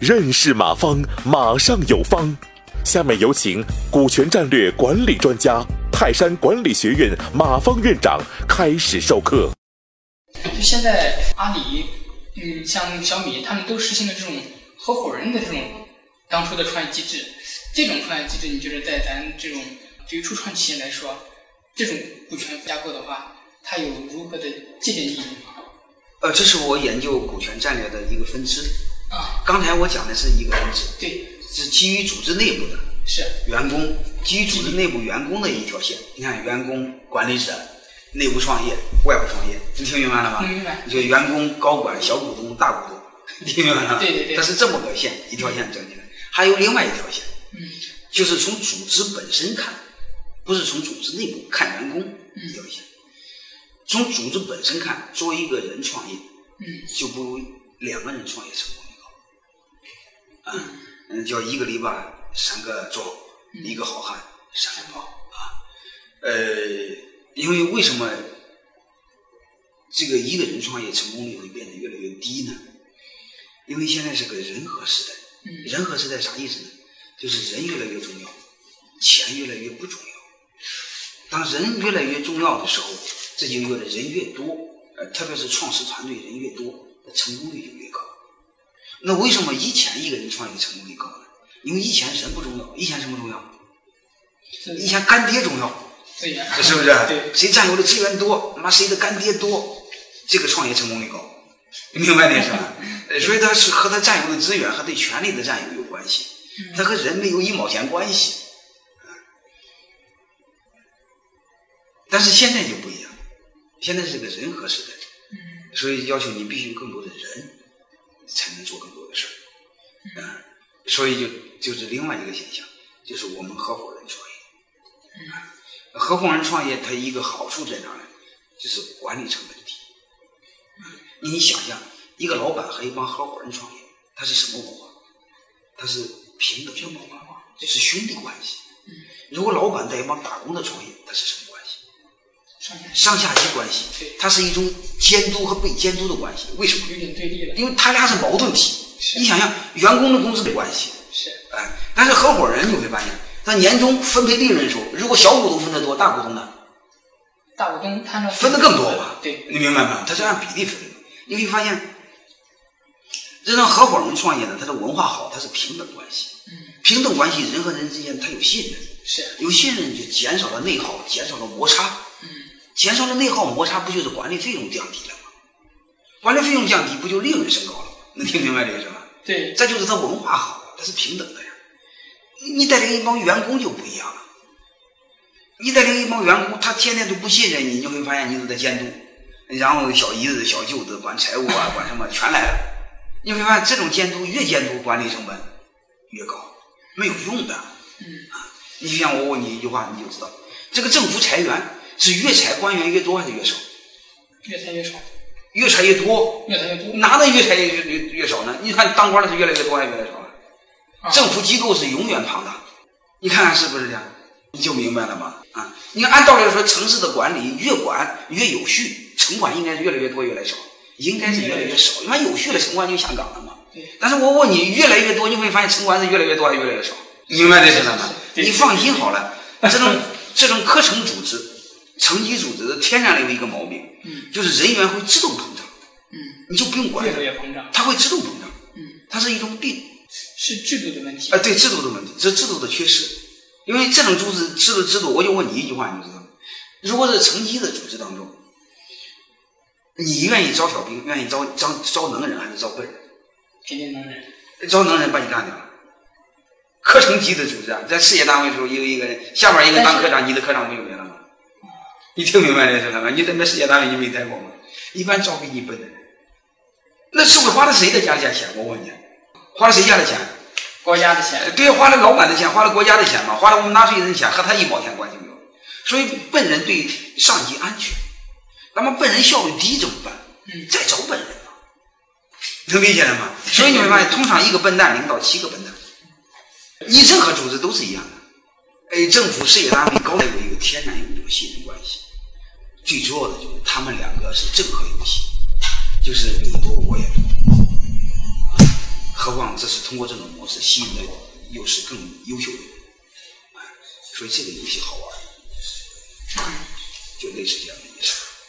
认识马方，马上有方。下面有请股权战略管理专家、泰山管理学院马方院长开始授课。就现在阿里，嗯，像小米，他们都实行了这种合伙人的这种当初的创业机制。这种创业机制，你觉得在咱这种对于初创企业来说，这种股权架构的话，它有如何的借鉴意义吗？呃，这是我研究股权战略的一个分支。啊，刚才我讲的是一个分支，对，是基于组织内部的是员工，基于组织内部员工的一条线。你看，员工、管理者、内部创业、外部创业，你听明白了吗？明白就员工、高管、小股东、大股东，听明白了吗？对对对它是这么个线，一条线整起来。还有另外一条线，嗯就是从组织本身看，不是从组织内部看员工嗯一条线。从组织本身看，作为一个人创业，嗯就不如两个人创业成功率高。啊，嗯，叫一个篱笆三个桩，嗯一个好汉三个帮啊。呃，因为为什么这个一个人创业成功率会变得越来越低呢？因为现在是个人和时代，嗯人和时代啥意思呢？就是人越来越重要，钱越来越不重要。当人越来越重要的时候，这就意味着人越多，呃，特别是创始团队人越多，那成功率就越高。那为什么以前一个人创业成功率高呢？因为以前人不重要，以前什么重要？以前干爹重要，是不是？对，谁占有的资源多，妈谁的干爹多，这个创业成功率高，明白点是吧？呃所以他是和他占有的资源和对权力的占有有关系，他和人没有一毛钱关系。但是现在就不一样，现在是个人和时代，所以要求你必须有更多的人，才能做更多的事儿。啊，所以就就是另外一个现象，就是我们合伙人创业。啊合伙人创业，它一个好处在哪呢？就是管理成本低。你想想一个老板和一帮合伙人创业，他是什么文化？他是平等的文化，这是兄弟关系。如果老板带一帮打工的创业，他是什么关系？上下级关系，它是一种监督和被监督的关系。为什么？有点对立了，因为他俩是矛盾体。你想想，员工的工资的关系，是哎，但是合伙人你会发现，他年终分配利润的时候，如果小股东分得多，大股东呢大股东摊着分的更多吧？对，你明白吗？他是按比例分的。你会发现，这种合伙人创业呢，他的文化好，它是平等关系。嗯平等关系，人和人之间他有信任，是有信任就减少了内耗，减少了摩擦。嗯减少了内耗摩擦，不就是管理费用降低了吗？管理费用降低，不就利润升高了吗？能听明白这个是吧？对再就是他文化好，他是平等的呀。你你带领一帮员工就不一样了。你带领一帮员工，他天天都不信任你，你会发现你都在监督，然后小姨子、小舅子管财务啊，管什么全来了。你会发现这种监督越监督，管理成本越高，没有用的。嗯你就像我问你一句话，你就知道，这个政府裁员是越裁官员越多还是越少？越裁越少，越裁越多，越裁越多，哪能越裁越越越少呢？你看当官的是越来越多还是越来越少啊？啊政府机构是永远庞大，你看看是不是这样？你就明白了吗？啊，你看按道理来说，城市的管理越管越有序，城管应该是越来越多越来越少，应该是越来越少，因为有序了，城管就下岗了嘛。对但是我问你，越来越多，你会发现城管是越来越多还是越来越少？明白这是了吗？你放心好了，这种这种课程组织、层级组织的天然的有一个毛病，嗯就是人员会自动膨胀，嗯，你就不用管越它来越膨胀，它会自动膨胀，嗯，它是一种病。是制度的问题啊，，对制度的问题，这是制度的缺失。因为这种组织制度制度，我就问你一句话，你知道吗。如果是层级的组织当中，你愿意招小兵，愿意招招招能人还是招笨人？肯定能人，招能人把你干掉了。科层级的组织啊，在事业单位的时候，有一个人下面一个当科长，你的科长不就没了吗？你听明白这是了吗？你在那事业单位你没待过吗？一般招比你笨的人，那社会花了谁的家里钱？我问你，花了谁家的钱？国家的钱，对，花了老板的钱，花了国家的钱嘛，花了我们纳税人的钱，和他一毛钱关系没有。所以笨人对上级安全，那么笨人效率低怎么办？嗯再找笨人嘛，能理解了吗？所以你会发现，通常一个笨蛋领导七个笨蛋，你任何组织都是一样的。哎，政府、事业单位高有一个天然有一种信任关系，最主要的就是他们两个是正和游戏，就是你多我也多。何况这是通过这种模式吸引的又是更优秀的人，所以这个游戏好玩，就类似这样的意思。